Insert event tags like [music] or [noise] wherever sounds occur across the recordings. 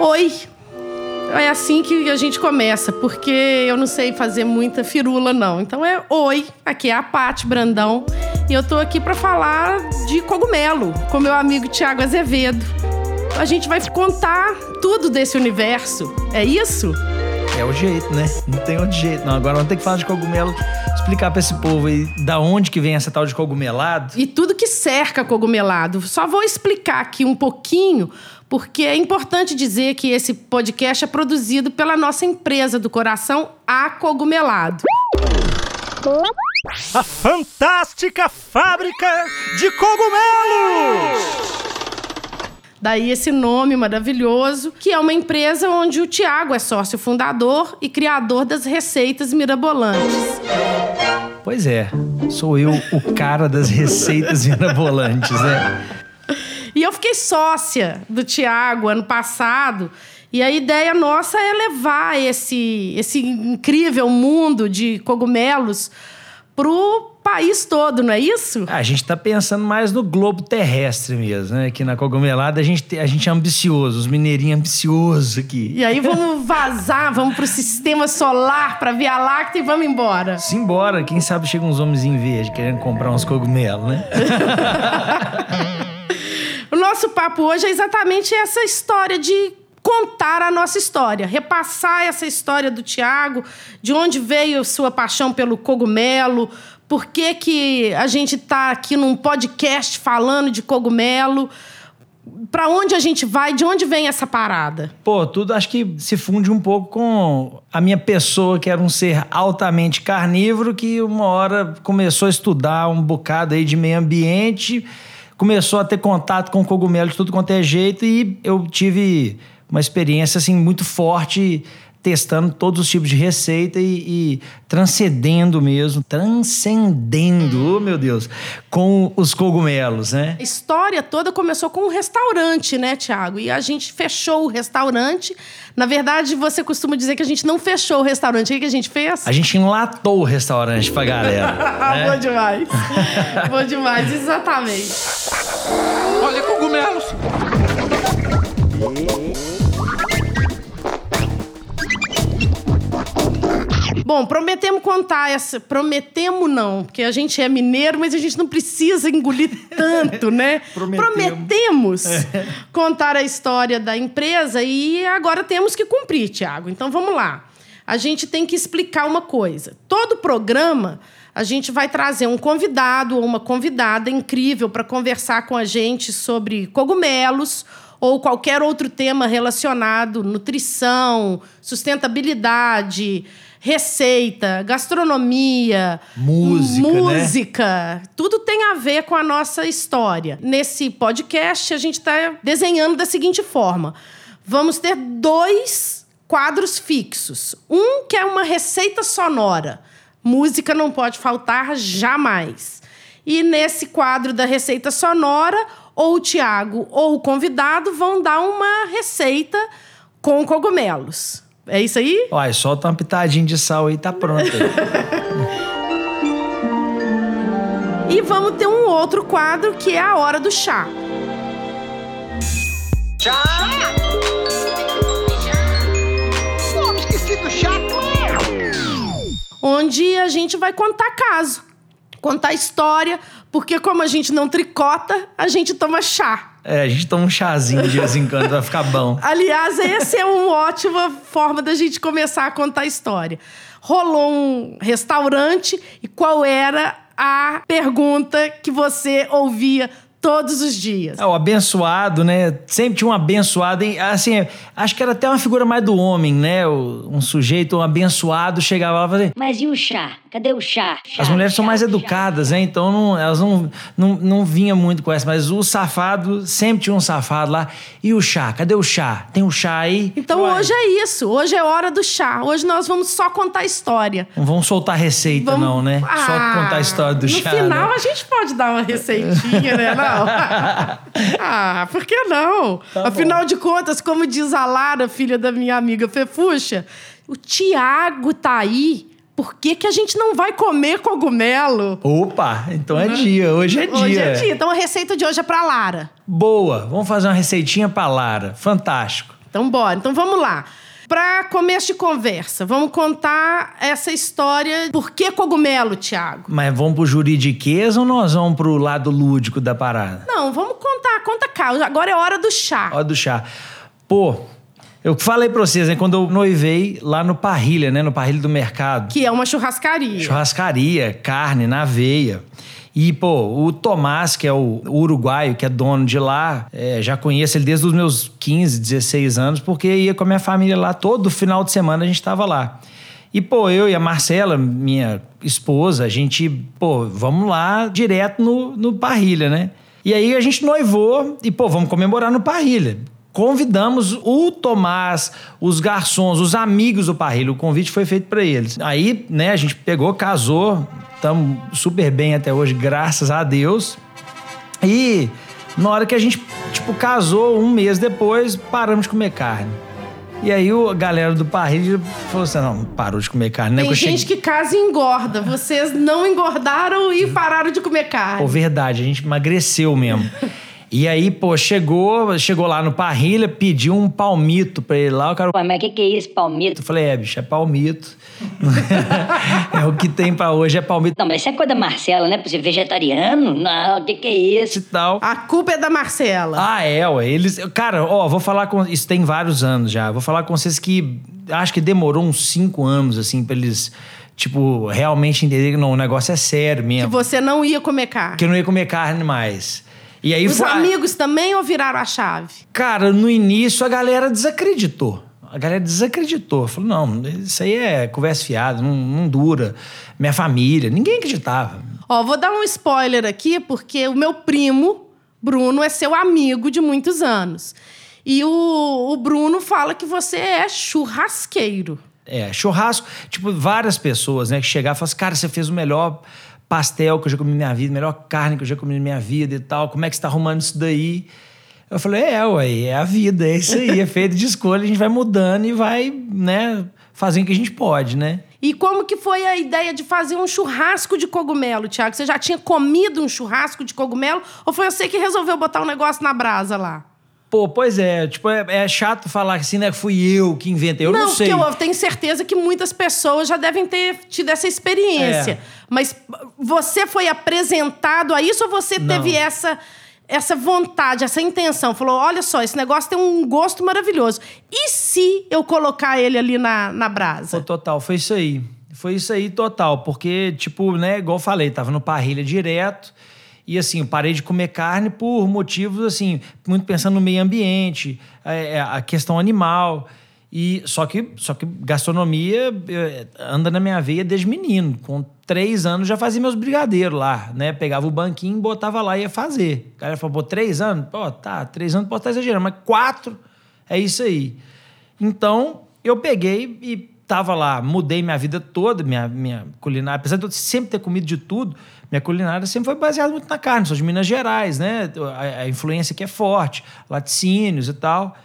Oi! É assim que a gente começa, porque eu não sei fazer muita firula, não. Então é oi, aqui é a Pati Brandão e eu tô aqui para falar de cogumelo com meu amigo Tiago Azevedo. A gente vai contar tudo desse universo. É isso? É o jeito, né? Não tem outro jeito, não. Agora vamos ter que falar de cogumelo, explicar para esse povo aí da onde que vem essa tal de cogumelado. E tudo que cerca cogumelado. Só vou explicar aqui um pouquinho, porque é importante dizer que esse podcast é produzido pela nossa empresa do coração, A Cogumelado. A fantástica fábrica de cogumelos! Daí esse nome maravilhoso, que é uma empresa onde o Tiago é sócio fundador e criador das receitas mirabolantes. Pois é, sou eu o cara das receitas mirabolantes, né? E eu fiquei sócia do Tiago ano passado. E a ideia nossa é levar esse, esse incrível mundo de cogumelos pro país todo, não é isso? Ah, a gente está pensando mais no globo terrestre mesmo, né? Aqui na Cogumelada a gente, a gente é ambicioso, os mineirinhos ambiciosos aqui. E aí vamos vazar, vamos pro sistema solar, pra Via Láctea e vamos embora. Simbora, quem sabe chega uns homens em verde querendo comprar uns cogumelos, né? [laughs] o nosso papo hoje é exatamente essa história de contar a nossa história, repassar essa história do Tiago, de onde veio sua paixão pelo cogumelo, por que, que a gente está aqui num podcast falando de cogumelo, para onde a gente vai, de onde vem essa parada? Pô, tudo acho que se funde um pouco com a minha pessoa, que era um ser altamente carnívoro, que uma hora começou a estudar um bocado aí de meio ambiente, começou a ter contato com cogumelo de tudo quanto é jeito, e eu tive uma experiência assim muito forte testando todos os tipos de receita e, e transcendendo mesmo, transcendendo, oh meu Deus, com os cogumelos, né? A história toda começou com um restaurante, né, Tiago? E a gente fechou o restaurante. Na verdade, você costuma dizer que a gente não fechou o restaurante. O que a gente fez? A gente enlatou o restaurante pra galera. [laughs] né? Bom demais. [laughs] Bom demais, exatamente. Olha, cogumelos! Bom, prometemos contar essa. Prometemos não, porque a gente é mineiro, mas a gente não precisa engolir [laughs] tanto, né? Prometemos. Prometemos contar a história da empresa e agora temos que cumprir, Tiago. Então vamos lá. A gente tem que explicar uma coisa. Todo programa a gente vai trazer um convidado ou uma convidada incrível para conversar com a gente sobre cogumelos ou qualquer outro tema relacionado, nutrição, sustentabilidade, receita, gastronomia, Música, né? música, tudo tem a ver com a nossa história. Nesse podcast a gente está desenhando da seguinte forma: vamos ter dois quadros fixos. Um que é uma receita sonora. Música não pode faltar jamais. E nesse quadro da receita sonora, ou o Tiago ou o convidado vão dar uma receita com cogumelos. É isso aí? Olha, solta uma pitadinha de sal aí, tá pronto. E vamos ter um outro quadro que é a hora do chá. Chá! Pô, esqueci do chá, onde a gente vai contar caso, contar história, porque como a gente não tricota, a gente toma chá. É, a gente toma um chazinho de vez em quando, vai ficar bom. [laughs] Aliás, essa é uma ótima forma da gente começar a contar a história. Rolou um restaurante e qual era a pergunta que você ouvia todos os dias? É, o abençoado, né? Sempre tinha um abençoado. hein? Assim, acho que era até uma figura mais do homem, né? O- Um sujeito, um abençoado, chegava lá e falava. Mas e o chá? Cadê o chá? As Chá, mulheres são chá, mais chá. educadas, né? Então não, elas não, não, não vinham muito com essa. Mas o safado, sempre tinha um safado lá. E o chá? Cadê o chá? Tem um chá aí? Então Ué, hoje é isso. Hoje é hora do chá. Hoje nós vamos só contar a história. Não vamos soltar receita, Vamos- não, né? Só Ah, contar a história do no chá. final né? a gente pode dar uma receitinha, né? [laughs] Não. [laughs] ah, por que não? Tá Afinal de contas, como diz a Lara, filha da minha amiga Fefuxa, o Tiago tá aí. Por que, que a gente não vai comer cogumelo? Opa, então é dia. Hoje é dia. Hoje é dia. Então a receita de hoje é pra Lara. Boa, vamos fazer uma receitinha pra Lara. Fantástico. Então, bora. Então, vamos lá. Para começo de conversa, vamos contar essa história. Por que cogumelo, Tiago? Mas vamos pro juridiquês ou nós vamos pro lado lúdico da parada? Não, vamos contar. Conta cá. Agora é hora do chá. Ó do chá. Pô, eu falei pra vocês, né? Quando eu noivei lá no Parrilha, né? No Parrilha do Mercado. Que é uma churrascaria. Churrascaria, carne na veia. E, pô, o Tomás, que é o uruguaio, que é dono de lá, é, já conheço ele desde os meus 15, 16 anos, porque ia com a minha família lá todo final de semana a gente tava lá. E, pô, eu e a Marcela, minha esposa, a gente, pô, vamos lá direto no, no Parrilha, né? E aí a gente noivou e, pô, vamos comemorar no Parrilha. Convidamos o Tomás, os garçons, os amigos do Parrilha. O convite foi feito para eles. Aí, né, a gente pegou, casou, estamos super bem até hoje, graças a Deus. E na hora que a gente, tipo, casou, um mês depois, paramos de comer carne. E aí o, a galera do Parrilha falou assim: não, parou de comer carne, né? Tem gente cheguei- que casa e engorda. Vocês não engordaram e pararam de comer carne. Pô, verdade, a gente emagreceu mesmo. [laughs] E aí, pô, chegou, chegou lá no Parrilha, pediu um palmito pra ele lá, o cara Ué, mas o que, que é isso, palmito? Eu falei, é, bicho, é palmito. [laughs] é o que tem pra hoje, é palmito Não, mas isso é coisa da Marcela, né? Ser vegetariano? Não, o que, que é e isso? tal. A culpa é da Marcela. Ah, é, ué. Eles. Cara, ó, vou falar com. Isso tem vários anos já. Vou falar com vocês que. Acho que demorou uns cinco anos, assim, pra eles, tipo, realmente entenderem que não, o negócio é sério Que mesmo. você não ia comer carne. Que eu não ia comer carne mais. E aí Os foi. amigos também ou viraram a chave? Cara, no início a galera desacreditou. A galera desacreditou. Falou, não, isso aí é conversa fiada, não, não dura. Minha família, ninguém acreditava. Ó, vou dar um spoiler aqui, porque o meu primo, Bruno, é seu amigo de muitos anos. E o, o Bruno fala que você é churrasqueiro. É, churrasco, tipo, várias pessoas, né, que chegavam e falavam assim, cara, você fez o melhor pastel que eu já comi na minha vida, melhor carne que eu já comi na minha vida e tal, como é que você tá arrumando isso daí? Eu falei, é, ué, é a vida, é isso aí, é [laughs] feito de escolha, a gente vai mudando e vai, né, fazendo o que a gente pode, né? E como que foi a ideia de fazer um churrasco de cogumelo, Tiago? Você já tinha comido um churrasco de cogumelo? Ou foi você que resolveu botar um negócio na brasa lá? Pô, pois é, tipo, é, é chato falar assim, né, que fui eu que inventei, eu não, sei. porque eu tenho certeza que muitas pessoas já devem ter tido essa experiência. É. Mas você foi apresentado a isso ou você Não. teve essa, essa vontade, essa intenção? Falou: olha só, esse negócio tem um gosto maravilhoso. E se eu colocar ele ali na, na brasa? Pô, total, foi isso aí. Foi isso aí total, porque, tipo, né, igual eu falei, tava no parrilha direto. E assim, eu parei de comer carne por motivos, assim, muito pensando no meio ambiente, é, é, a questão animal. E só que, só que gastronomia é, anda na minha veia desde menino. Com três anos já fazia meus brigadeiros lá, né? Pegava o banquinho, botava lá e ia fazer. O cara falou, pô, três anos? Pô, tá, três anos pode estar exagerando, mas quatro é isso aí. Então, eu peguei e tava lá, mudei minha vida toda, minha, minha culinária. Apesar de eu sempre ter comido de tudo, minha culinária sempre foi baseada muito na carne. Sou de Minas Gerais, né? A, a influência aqui é forte, laticínios e tal.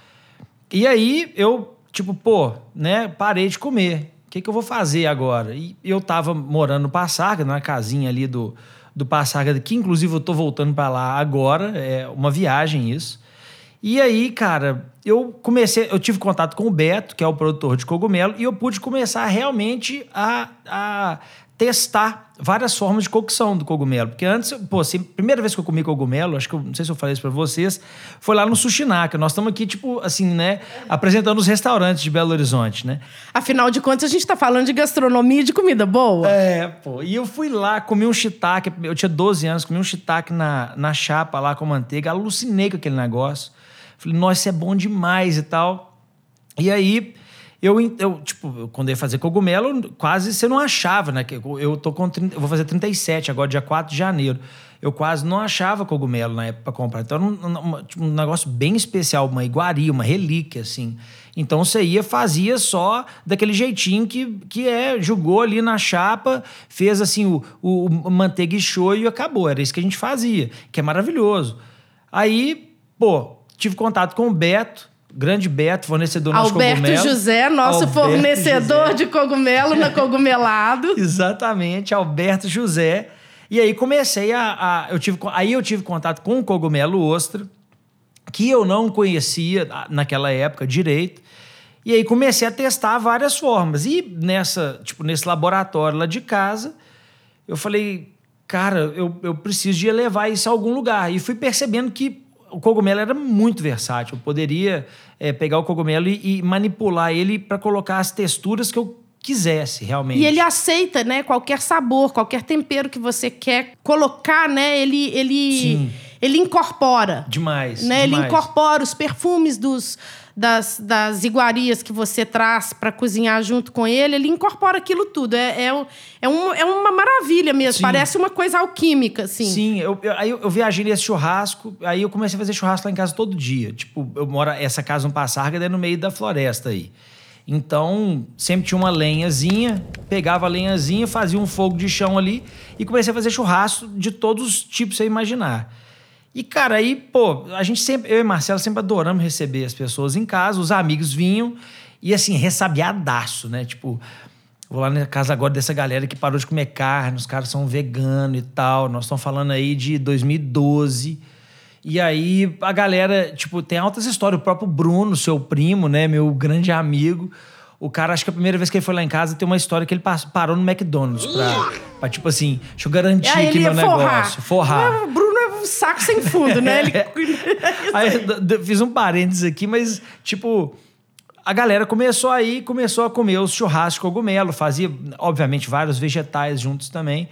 E aí eu, tipo, pô, né, parei de comer. O que, que eu vou fazer agora? E eu tava morando no Passarga, na casinha ali do, do Passarga, que inclusive eu tô voltando para lá agora, é uma viagem isso. E aí, cara, eu comecei, eu tive contato com o Beto, que é o produtor de cogumelo, e eu pude começar realmente a, a testar várias formas de cocção do cogumelo. Porque antes, pô, assim, primeira vez que eu comi cogumelo, acho que eu não sei se eu falei isso pra vocês, foi lá no Sushinaka. Nós estamos aqui, tipo, assim, né, apresentando os restaurantes de Belo Horizonte, né? Afinal de contas, a gente tá falando de gastronomia e de comida boa. É, pô. E eu fui lá, comi um shiitake, eu tinha 12 anos, comi um shiitake na, na chapa lá com manteiga, alucinei com aquele negócio. Falei, nossa, isso é bom demais e tal. E aí, eu, eu tipo, quando eu ia fazer cogumelo, quase você não achava, né? Eu tô com 30, eu vou fazer 37 agora, dia 4 de janeiro. Eu quase não achava cogumelo na época pra comprar. Então um, um- tipo, um negócio bem especial, uma iguaria, uma relíquia, assim. Então você ia, fazia só daquele jeitinho que, que é, jogou ali na chapa, fez assim o, o, o manteiga e show e acabou. Era isso que a gente fazia, que é maravilhoso. Aí, pô, tive contato com o Beto, grande Beto, fornecedor do nosso Alberto cogumelo. José, nosso Alberto fornecedor José. de cogumelo na Cogumelado. [laughs] Exatamente, Alberto José. E aí comecei a, a- eu tive, aí eu tive contato com o cogumelo ostra. que eu não conhecia naquela época direito. E aí comecei a testar várias formas. E nessa, tipo, nesse laboratório lá de casa, eu falei, cara, eu, eu preciso de levar isso a algum lugar. E fui percebendo que o cogumelo era muito versátil. Eu poderia é, pegar o cogumelo e, e manipular ele para colocar as texturas que eu quisesse realmente. E ele aceita, né, qualquer sabor, qualquer tempero que você quer colocar, né, ele ele Sim. ele incorpora. Demais. Né? Ele demais. incorpora os perfumes dos, das, das iguarias que você traz para cozinhar junto com ele, ele incorpora aquilo tudo. É, é, é, um, é uma maravilha mesmo, Sim. parece uma coisa alquímica, assim. Sim, eu, eu- aí eu viajei nesse churrasco, aí eu comecei a fazer churrasco lá em casa todo dia. Tipo, eu moro, essa casa no Passarga é no meio da floresta aí. Então, sempre tinha uma lenhazinha, pegava a lenhazinha, fazia um fogo de chão ali e comecei a fazer churrasco de todos os tipos que você imaginar. E, cara, aí, pô, a gente sempre, eu e Marcelo sempre adoramos receber as pessoas em casa, os amigos vinham e, assim, ressabiadaço, né? Tipo, vou lá na casa agora dessa galera que parou de comer carne, os caras são veganos e tal. Nós estamos falando aí de 2012. E aí a galera, tipo, tem altas histórias. O próprio Bruno, seu primo, né, meu grande amigo. O cara, acho que a primeira vez que ele foi lá em casa, tem uma história que ele parou no McDonald's pra, pra tipo assim, deixa eu garantir aqui meu forrar. negócio. Forrar. Bruno um saco sem fundo, né? Ele... [laughs] [laughs] Aí d- d- fiz um parênteses aqui, mas, tipo, a galera começou aí, começou a comer os churrascos cogumelo, fazia, obviamente, vários vegetais juntos também.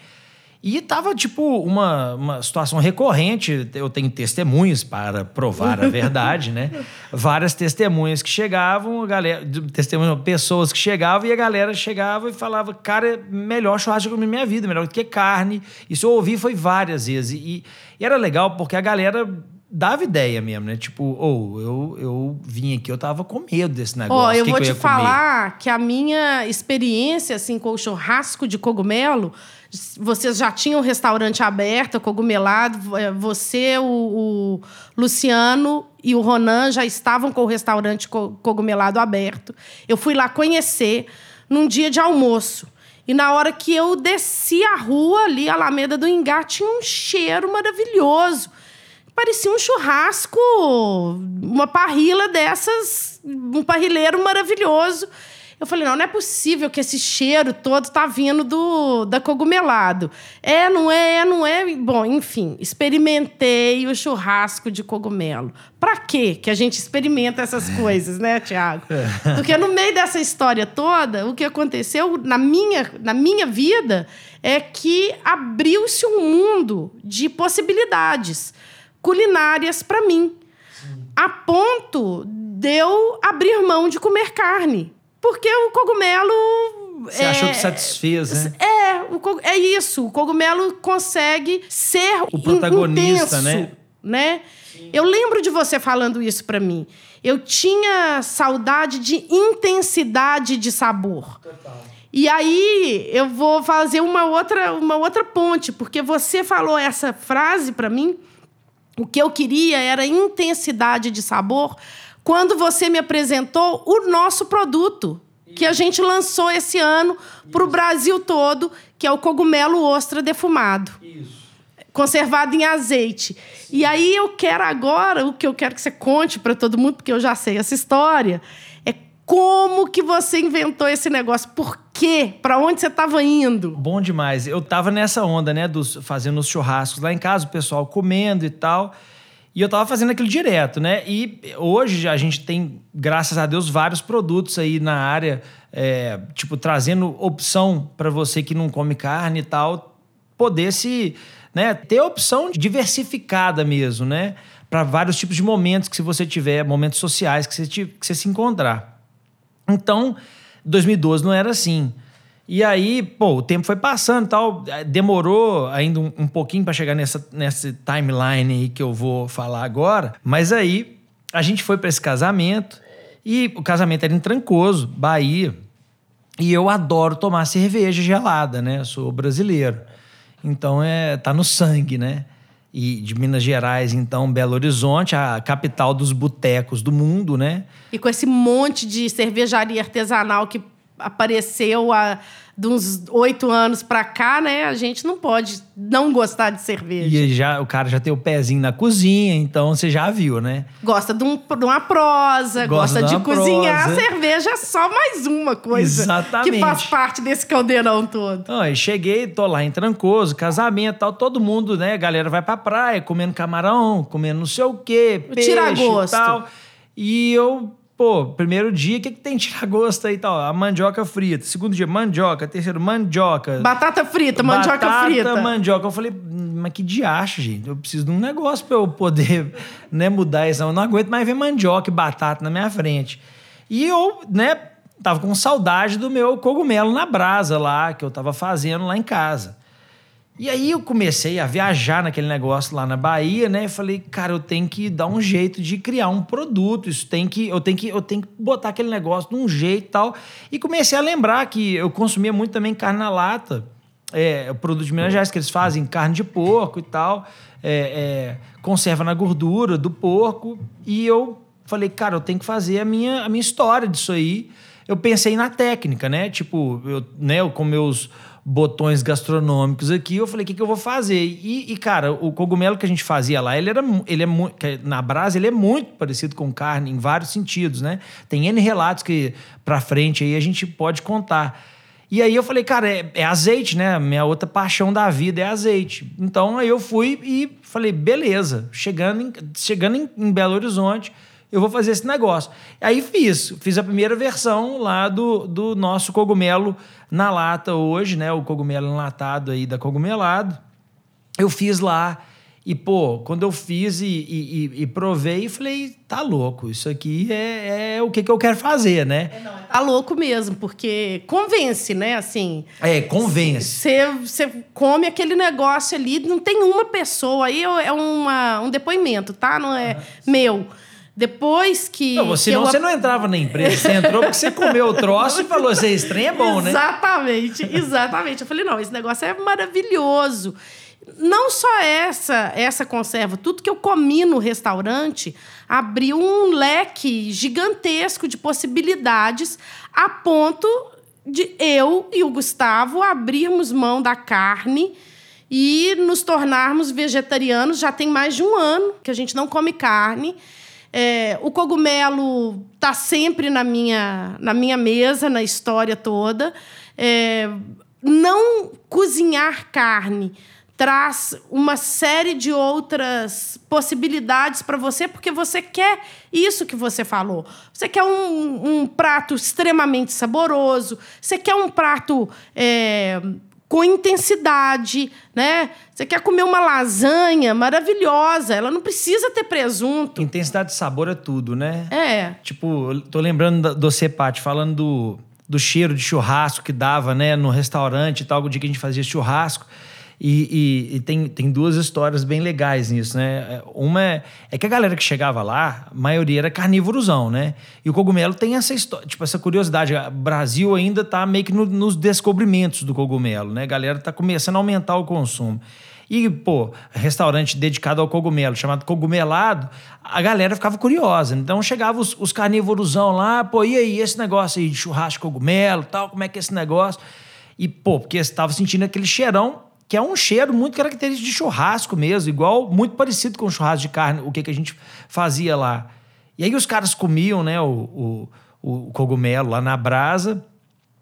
E tava, tipo, uma, uma situação recorrente. Eu tenho testemunhas para provar a verdade, né? [laughs] Várias testemunhas que chegavam, a galera, testemunhas, pessoas que chegavam, e a galera chegava e falava, cara, melhor churrasco que eu comi na minha vida, melhor do que carne. Isso eu ouvi foi várias vezes. E, e era legal porque a galera dava ideia mesmo, né? Tipo, ou eu, eu vim aqui, eu tava com medo desse negócio. Ó, eu o que vou que te ia comer? falar que a minha experiência assim com o churrasco de cogumelo, vocês já tinham um restaurante aberto, cogumelado, eh, você, o, o Luciano e o Ronan já estavam com o restaurante co- cogumelado aberto. Eu fui lá conhecer num dia de almoço. E na hora que eu desci a rua ali, a Alameda do Ingá, tinha um cheiro maravilhoso. Parecia um churrasco, uma parrila dessas, um parrileiro maravilhoso. Eu falei, não, não é possível que esse cheiro todo tá vindo do da cogumelado. É, não é, é, não é. Bom, enfim, experimentei o churrasco de cogumelo. Pra quê que a gente experimenta essas coisas, né, Tiago? Porque no meio dessa história toda, o que aconteceu na minha, na minha vida é que abriu-se um mundo de possibilidades culinárias para mim. A ponto de eu abrir mão de comer carne. Porque o cogumelo. Você é, achou que satisfez, né? É, o é isso. O cogumelo consegue ser O protagonista, intenso, né? né? Eu lembro de você falando isso para mim. Eu tinha saudade de intensidade de sabor. E aí eu vou fazer uma outra, uma outra ponte, porque você falou essa frase para mim. O que eu queria era intensidade de sabor quando você me apresentou o nosso produto que a gente lançou esse ano para o Brasil todo, que é o cogumelo ostra defumado conservado em azeite. E aí eu quero agora, o que eu quero que você conte para todo mundo, porque eu já sei essa história, é como que você inventou esse negócio? Por quê? Para onde você estava indo? Bom demais. Eu tava nessa onda, né, dos fazendo os churrascos lá em casa, o pessoal comendo e tal. E eu tava fazendo aquilo direto, né? E hoje a gente tem, graças a Deus, vários produtos aí na área, é, tipo, trazendo opção para você que não come carne e tal, poder se, né, ter opção diversificada mesmo, né? Para vários tipos de momentos que você tiver, momentos sociais que você, que você se encontrar. Então, 2012 não era assim. E aí, pô, o tempo foi passando tal. eh, Demorou ainda um, um pouquinho para chegar nessa, nessa timeline aí que eu vou falar agora. Mas aí, a gente foi para esse casamento. E o casamento era em Trancoso, Bahia. E eu adoro tomar cerveja gelada, né? Eu sou brasileiro. Então, é, tá no sangue, né? E de Minas Gerais, então, Belo Horizonte, a capital dos botecos do mundo, né? E com esse monte de cervejaria artesanal que apareceu a- de uns oito anos pra cá, né? A gente não pode não gostar de cerveja. E já, o cara já tem o pezinho na cozinha, então você já viu, né? Gosta de, um- de uma prosa, Gosta gosta, de de, cozinhar. prosa. A cerveja é só mais uma coisa Exatamente. que faz parte desse caldeirão todo. Então, aí cheguei, tô lá em Trancoso, casamento e tal, todo mundo, né? A galera vai pra praia, comendo camarão, comendo não sei o quê, peixe Tira e gosto. tal. E eu, pô, primeiro dia, o que, que tem de tirar gosto aí e tal? A mandioca frita. Segundo dia, mandioca. Terceiro, mandioca. Batata frita, mandioca Batata, frita. mandioca. Eu falei, "Hum, mas que diacho, gente. Eu preciso de um negócio pra eu poder [laughs] né, mudar isso. Eu não aguento mais ver mandioca e batata na minha frente. E eu, né, tava com saudade do meu cogumelo na brasa lá, que eu tava fazendo lá em casa. E aí eu comecei a viajar naquele negócio lá na Bahia, né? Falei, cara, eu tenho que dar um jeito de criar um produto. Isso tem que eu tenho que eu tenho que botar aquele negócio de um jeito e tal. E comecei a lembrar que eu consumia muito também carne na lata. É, o produto de Minas Gerais que eles fazem, carne de porco e tal, é, é, conserva na gordura do porco. E eu falei, cara, eu tenho que fazer a minha, a minha história disso aí. Eu pensei na técnica, né? Tipo, eu, né, eu com meus botões gastronômicos aqui, eu falei, o que, que eu vou fazer? E, e, cara, o cogumelo que a gente fazia lá, ele era ele é na brasa, ele é muito parecido com carne em vários sentidos, né? Tem N relatos que pra frente aí a gente pode contar. E aí eu falei, cara, é, é azeite, né? Minha outra paixão da vida é azeite. Então aí eu fui e falei, beleza, chegando em, chegando em, em Belo Horizonte, eu vou fazer esse negócio. Aí fiz, fiz a primeira versão lá do, do nosso cogumelo na lata hoje, né? O cogumelo enlatado aí da Cogumelado. Eu fiz lá e, pô, quando eu fiz e, e, e- provei, falei, tá louco, isso aqui é, é o que, que eu quero fazer, né? Tá louco mesmo, porque convence, né? Assim, É, convence. Você, come aquele negócio ali, não tem uma pessoa, aí é uma, um depoimento, tá? Não é meu. Depois que. Não, que senão eu você não entrava na empresa. Você entrou porque você comeu o troço e falou: esse estranho é bom, né? Exatamente, [laughs] exatamente. Eu falei, não, esse negócio é maravilhoso. Não só essa, essa conserva, tudo que eu comi no restaurante abriu um leque gigantesco de possibilidades a ponto de eu e o Gustavo abrirmos mão da carne e nos tornarmos vegetarianos. Já tem mais de um ano que a gente não come carne. É, o cogumelo tá sempre na minha, na minha mesa, na história toda. É, não cozinhar carne traz uma série de outras possibilidades para você, porque você quer isso que você falou. Você quer um, um prato extremamente saboroso, você quer um prato é, com intensidade, né? Você quer comer uma lasanha maravilhosa, ela não precisa ter presunto. Intensidade de sabor é tudo, né? É. Tipo, tô lembrando do Cepate, falando do, do cheiro de churrasco que dava, né, no restaurante e tal, o dia que a gente fazia churrasco. E, e- e tem, tem duas histórias bem legais nisso, né? Uma é, é que a galera que chegava lá, a maioria era carnívorozão, né? E o cogumelo tem essa história, tipo, essa curiosidade. O Brasil ainda tá meio que no- nos descobrimentos do cogumelo, né? A galera tá começando a aumentar o consumo. E, pô, restaurante dedicado ao cogumelo, chamado Cogumelado, a galera ficava curiosa. Então chegava os, os carnívorosão lá, pô, e aí, esse negócio aí de churrasco cogumelo tal, como é que é esse negócio? E, pô, porque estava sentindo aquele cheirão, que é um cheiro muito característico de churrasco mesmo, igual, muito parecido com churrasco de carne, o que, que a gente fazia lá. E aí os caras comiam, né, o, o, o cogumelo lá na brasa,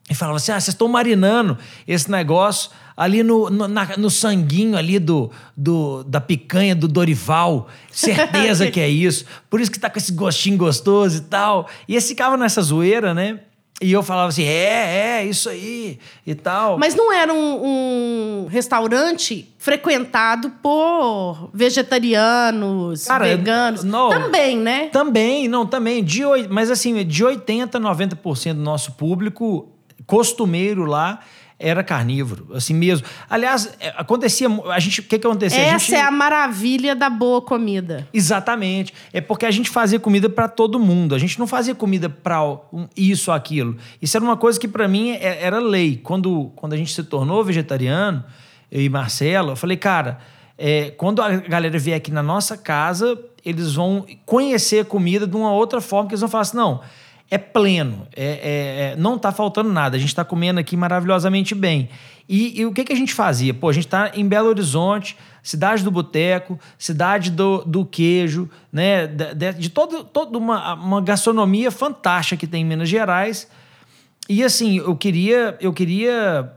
e falava assim: ah, vocês estão marinando esse negócio ali no, no, na- no sanguinho ali do, do, da picanha do Dorival. Certeza que é isso. Por isso que tá com esse gostinho gostoso e tal. E eles ficavam nessa zoeira, né? E eu falava assim: é, é, isso aí e tal. Mas não era um, um restaurante frequentado por vegetarianos, Cara, veganos. não. Também, né? Também, não, também. De, mas assim, de 80% a 90% do nosso público costumeiro lá era carnívoro, assim mesmo. Aliás, é, acontecia. A gente, o que que acontecia? Essa gente, é a maravilha da boa comida. Exatamente. É porque a gente fazia comida para todo mundo. A gente não fazia comida para isso ou aquilo. Isso era uma coisa que para mim é- era lei. Quando, quando a gente se tornou vegetariano, eu e Marcelo, eu falei, cara, é, quando a galera vier aqui na nossa casa, eles vão conhecer a comida de uma outra forma, que eles vão falar assim, não, é pleno. É, é- é- não tá faltando nada. A gente tá comendo aqui maravilhosamente bem. E, e o que, que a gente fazia? Pô, a gente tá em Belo Horizonte, cidade do boteco, cidade do, do queijo, né? De, de- de todo, toda uma, uma gastronomia fantástica que tem em Minas Gerais. E assim, eu queria, eu queria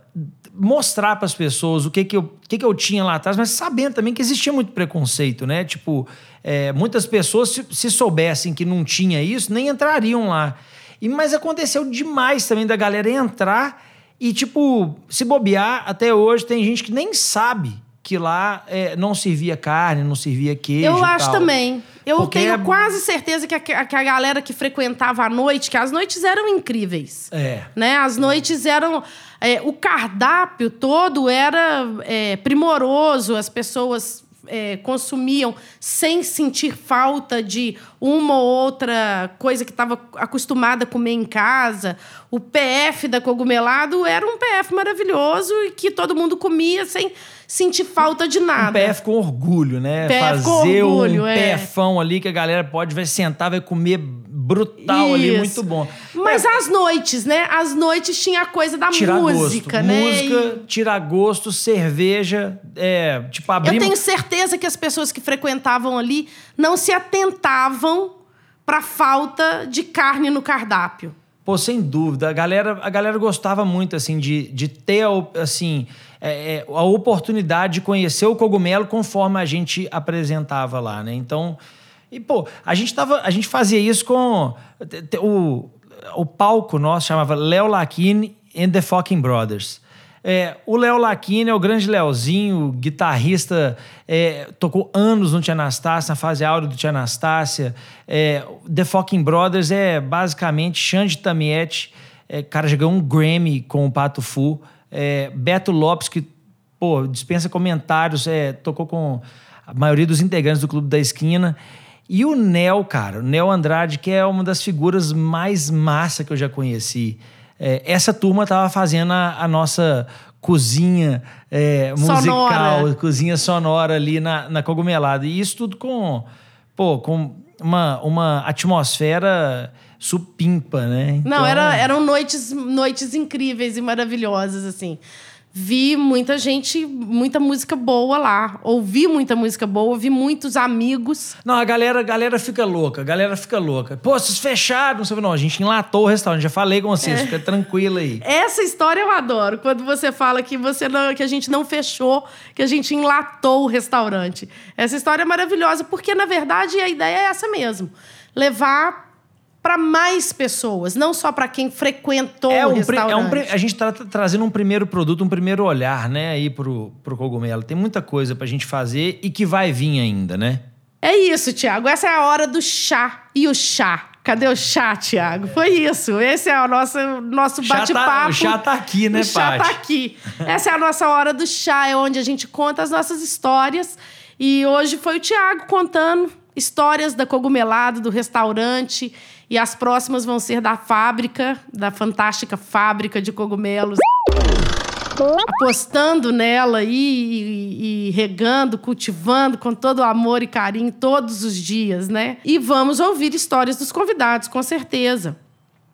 mostrar para as pessoas o que que, eu, o que que eu tinha lá atrás, mas sabendo também que existia muito preconceito, né? Tipo, é, muitas pessoas, se, se soubessem que não tinha isso, nem entrariam lá. E, mas aconteceu demais também da galera entrar e, tipo, se bobear, até hoje tem gente que nem sabe que lá é, não servia carne, não servia queijo. Eu acho tal. também. Eu Porque tenho é- quase certeza que a, que a galera que frequentava à noite, que as noites eram incríveis. É. Né? As noites eram. é, o cardápio todo era é, primoroso, as pessoas é, consumiam sem sentir falta de uma ou outra coisa que estava acostumada a comer em casa. O PF da Cogumelado era um PF maravilhoso e que todo mundo comia sem sentir falta de nada. Um PF com orgulho, né? PF com Fazer orgulho, um é. PFão ali que a galera pode vai sentar, vai comer brutal ali, Isso. muito bom. Mas É, às noites, né? Às noites tinha a coisa da tirar música, gosto. né? Música, tirar gosto, cerveja, é, tipo, abrir... Eu tenho certeza que as pessoas que frequentavam ali não se atentavam para falta de carne no cardápio. Pô, sem dúvida. A galera, a galera gostava muito, assim, de, de ter, a assim, é, é, a oportunidade de conhecer o cogumelo conforme a gente apresentava lá, né? Então... E, pô, a gente, tava, a gente fazia isso com... O, o palco nosso chamava Léo Lacine and the Fucking Brothers. É, o Léo Lacine é o grande Leozinho, guitarrista, é, tocou anos no Tia Anastácia, na fase áurea do Tia Anastácia. É, The Fucking Brothers é basicamente Xande Tamietti, é, cara já ganhou um Grammy com o Pato Fu. É, Beto Lopes, que pô, dispensa comentários, é, tocou com a maioria dos integrantes do Clube da Esquina. E o Nel, cara, o Nel Andrade, que é uma das figuras mais massa que eu já conheci. É, essa turma tava fazendo a, a nossa cozinha é, musical, Sonora. cozinha sonora ali na, na Cogumelada. E isso tudo com, pô, com uma, uma atmosfera supimpa, né? Não, Então, era, eram noites, noites incríveis e maravilhosas, assim. Vi muita gente, muita música boa lá. Ouvi muita música boa, ouvi muitos amigos. Não, a galera, a galera fica louca, a galera fica louca. Pô, vocês fecharam, não sei. Não, a gente enlatou o restaurante, já falei com vocês, É. fica tranquilo aí. Essa história eu adoro. Quando você fala que, você não- que a gente não fechou, que a gente enlatou o restaurante. Essa história é maravilhosa, porque, na verdade, a ideia é essa mesmo. Levar para mais pessoas, não só para quem frequentou É o um, pri- restaurante. é um a gente está trazendo um primeiro produto, um primeiro olhar, né, aí pro, pro cogumelo. Tem muita coisa pra gente fazer e que vai vir ainda, né? É isso, Tiago. Essa é a hora do chá. E o chá? Cadê o chá, Tiago? Foi isso. Esse é o nosso, nosso tá- bate-papo. o chá tá aqui, né, O chá tá Paty? aqui. Essa é a nossa hora do chá, é onde a gente conta as nossas histórias. E hoje foi o Tiago contando histórias da Cogumelado, do restaurante. E as próximas vão ser da fábrica, da fantástica fábrica de cogumelos apostando nela e, e- e regando, cultivando com todo o amor e carinho todos os dias, né? E vamos ouvir histórias dos convidados, com certeza.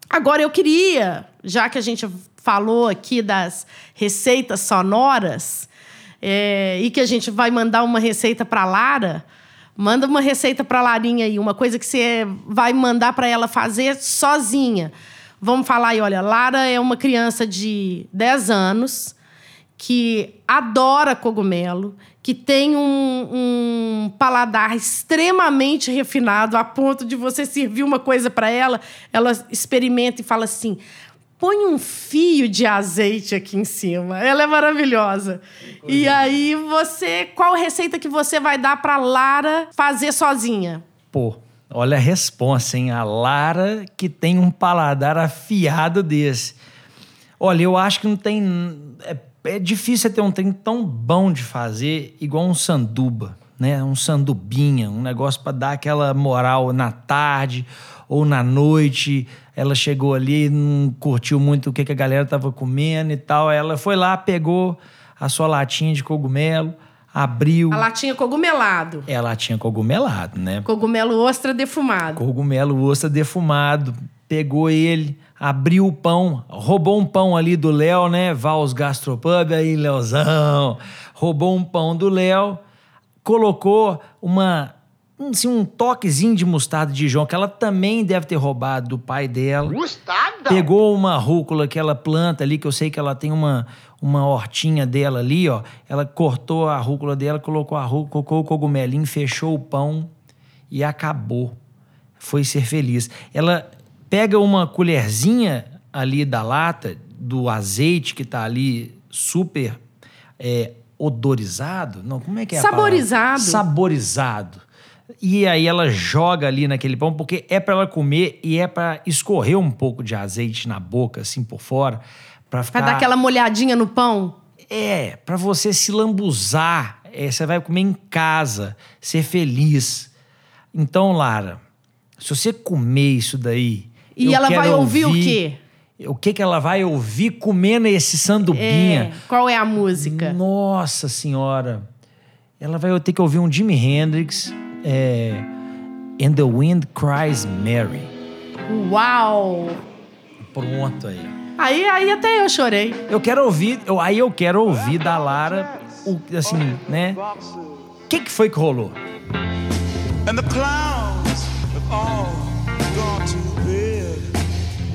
Agora eu queria, já que a gente falou aqui das receitas sonoras é, e que a gente vai mandar uma receita para Lara, manda uma receita para Larinha aí, uma coisa que você vai mandar para ela fazer sozinha. Vamos falar aí, olha, Lara é uma criança de 10 anos que adora cogumelo, que tem um, um paladar extremamente refinado, a ponto de você servir uma coisa para ela, ela experimenta e fala assim: põe um fio de azeite aqui em cima. Ela é maravilhosa. E aí você, qual receita que você vai dar para Lara fazer sozinha? Pô, olha a resposta, hein? A Lara que tem um paladar afiado desse. Olha, eu acho que não tem. É, é difícil ter um trem tão bom de fazer igual um sanduba, né? Um sandubinha, um negócio para dar aquela moral na tarde ou na noite. Ela chegou ali, não curtiu muito o que, que a galera tava comendo e tal. Ela foi lá, pegou a sua latinha de cogumelo, abriu. A latinha cogumelado. Ela tinha cogumelado, né? Cogumelo ostra defumado. Cogumelo ostra defumado. pegou ele, abriu o pão, roubou um pão ali do Léo, né? Vals Gastropub, aí, Leozão. Roubou um pão do Léo, colocou uma um, assim, um toquezinho de mostarda de Dijon, que ela também deve ter roubado do pai dela. Mostarda? Pegou uma rúcula que ela planta ali, que eu sei que ela tem uma, uma hortinha dela ali, ó. Ela cortou a rúcula dela, colocou a rúcula, colocou o cogumelinho, fechou o pão e acabou. Foi ser feliz. Ela pega uma colherzinha ali da lata, do azeite que tá ali super é, odorizado. Não, como é que é? Saborizado. Saborizado. E aí ela joga ali naquele pão, porque é para ela comer e é para escorrer um pouco de azeite na boca, assim por fora, para ficar. Pra dar aquela molhadinha no pão. É, para você se lambuzar. É, você vai comer em casa, ser feliz. Então, Lara, se você comer isso daí. E ela vai ouvir o quê? O que, que ela vai ouvir comendo esse sandubinha? É, qual é a música? Nossa Senhora! Ela vai ter que ouvir um Jimi Hendrix. É, And the Wind Cries Mary. Uau! Pronto aí. Aí, aí até eu chorei. Eu quero ouvir, eu- aí eu quero ouvir da Lara, o, assim, né? O que, que foi que rolou? And the clowns have all.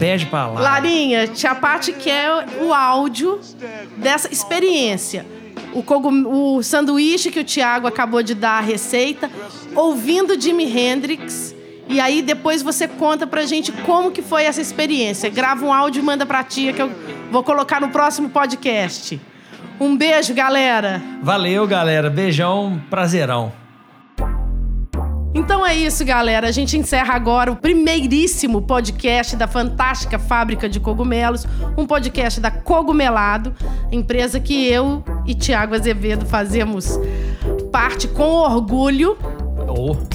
Pede pra Lara. Larinha, Tia Pati quer o áudio dessa experiência. O, cogum- o sanduíche que o Thiago acabou de dar a receita, ouvindo Jimi Hendrix. E aí depois você conta pra gente como que foi essa experiência. Grava um áudio e manda pra tia que eu vou colocar no próximo podcast. Um beijo, galera. Valeu, galera. Beijão, prazerão. Então é isso, galera. A gente encerra agora o primeiríssimo podcast da Fantástica Fábrica de Cogumelos, um podcast da Cogumelado, empresa que eu e Tiago Azevedo fazemos parte com orgulho. Bom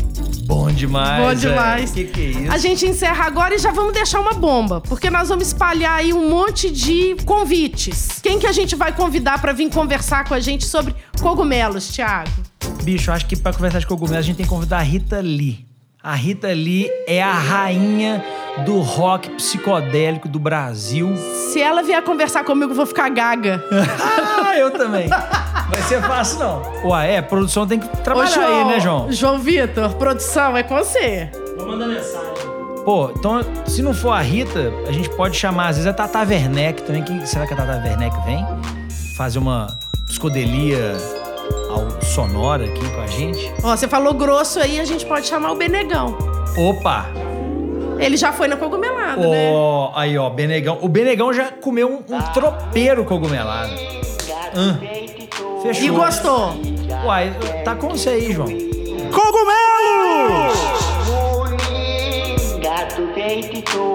demais. Bom demais. O que, que é isso? A gente encerra agora e já vamos deixar uma bomba, porque nós vamos espalhar aí um monte de convites. Quem que a gente vai convidar para vir conversar com a gente sobre cogumelos, Tiago? Bicho, acho que pra conversar de cogumelo a gente tem que convidar a Rita Lee. A Rita Lee é a rainha do rock psicodélico do Brasil. Se ela vier conversar comigo, eu vou ficar gaga. [laughs] Ah, eu também. [laughs] Vai ser fácil, não. Ué, é, produção tem que trabalhar aí, né, João? João Vitor, produção é com você. Pô, então, se não for a Rita, a gente pode chamar, às vezes, a Tata Werneck também. Quem, será que a Tata Werneck vem? Fazer uma psicodelia ao sonora aqui com a gente? Ó, você falou grosso aí, a gente pode chamar o Benegão. Opa! Ele já foi na cogumelado, né? Ó, aí, ó, Benegão. O Benegão já comeu um, um tropeiro cogumelado. Hã? Fechou. E gostou. Uai, tá com você aí, João. Cogumelos! Gato feito